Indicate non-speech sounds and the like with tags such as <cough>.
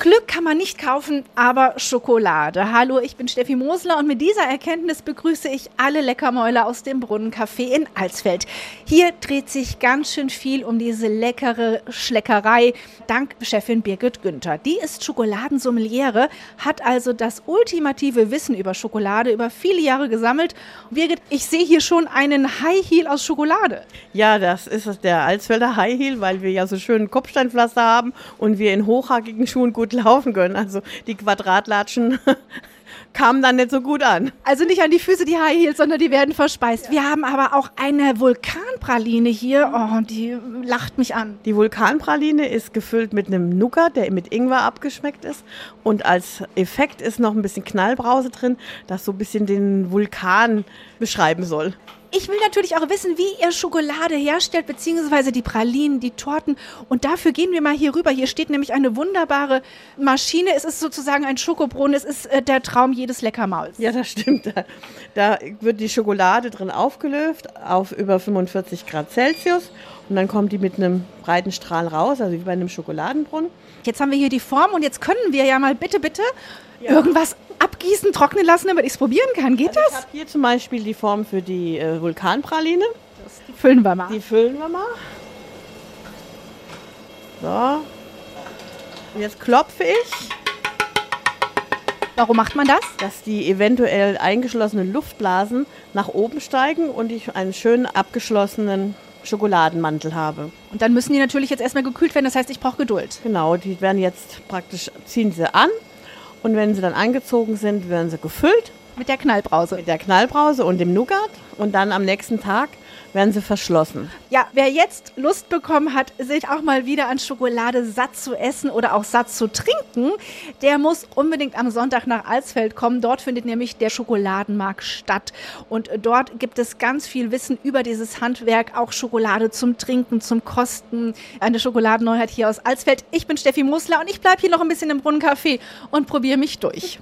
Glück kann man nicht kaufen, aber Schokolade. Hallo, ich bin Steffi Mosler und mit dieser Erkenntnis begrüße ich alle Leckermäuler aus dem Brunnencafé in Alsfeld. Hier dreht sich ganz schön viel um diese leckere Schleckerei, dank Chefin Birgit Günther. Die ist Schokoladensommeliere, hat also das ultimative Wissen über Schokolade über viele Jahre gesammelt. Birgit, ich sehe hier schon einen High Heel aus Schokolade. Ja, das ist der Alsfelder High Heel, weil wir ja so schönen Kopfsteinpflaster haben und wir in hochhackigen Schuhen gut laufen können. Also die Quadratlatschen <laughs> kamen dann nicht so gut an. Also nicht an die Füße die High Heels, sondern die werden verspeist. Ja. Wir haben aber auch eine Vulkanpraline hier. Oh, die lacht mich an. Die Vulkanpraline ist gefüllt mit einem Nougat, der mit Ingwer abgeschmeckt ist. Und als Effekt ist noch ein bisschen Knallbrause drin, das so ein bisschen den Vulkan beschreiben soll. Ich will natürlich auch wissen, wie ihr Schokolade herstellt, beziehungsweise die Pralinen, die Torten. Und dafür gehen wir mal hier rüber. Hier steht nämlich eine wunderbare Maschine. Es ist sozusagen ein Schokobrunnen. Es ist äh, der Traum jedes Leckermauls. Ja, das stimmt. Da, da wird die Schokolade drin aufgelöst auf über 45 Grad Celsius. Und dann kommt die mit einem breiten Strahl raus, also wie bei einem Schokoladenbrunnen. Jetzt haben wir hier die Form und jetzt können wir ja mal bitte, bitte ja. irgendwas abgießen, trocknen lassen, damit ich es probieren kann. Geht also das? Ich habe hier zum Beispiel die Form für die äh, Vulkanpraline. Das, die füllen wir mal. Die füllen wir mal. So. Und jetzt klopfe ich. Warum macht man das? Dass die eventuell eingeschlossenen Luftblasen nach oben steigen und ich einen schön abgeschlossenen Schokoladenmantel habe. Und dann müssen die natürlich jetzt erstmal gekühlt werden, das heißt, ich brauche Geduld. Genau, die werden jetzt praktisch, ziehen sie an und wenn sie dann angezogen sind, werden sie gefüllt. Mit der Knallbrause. Mit der Knallbrause und dem Nougat. Und dann am nächsten Tag werden sie verschlossen. Ja, wer jetzt Lust bekommen hat, sich auch mal wieder an Schokolade satt zu essen oder auch satt zu trinken, der muss unbedingt am Sonntag nach Alsfeld kommen. Dort findet nämlich der Schokoladenmarkt statt. Und dort gibt es ganz viel Wissen über dieses Handwerk, auch Schokolade zum Trinken, zum Kosten. Eine Schokoladenneuheit hier aus Alsfeld. Ich bin Steffi Musler und ich bleibe hier noch ein bisschen im Brunnencafé und probiere mich durch.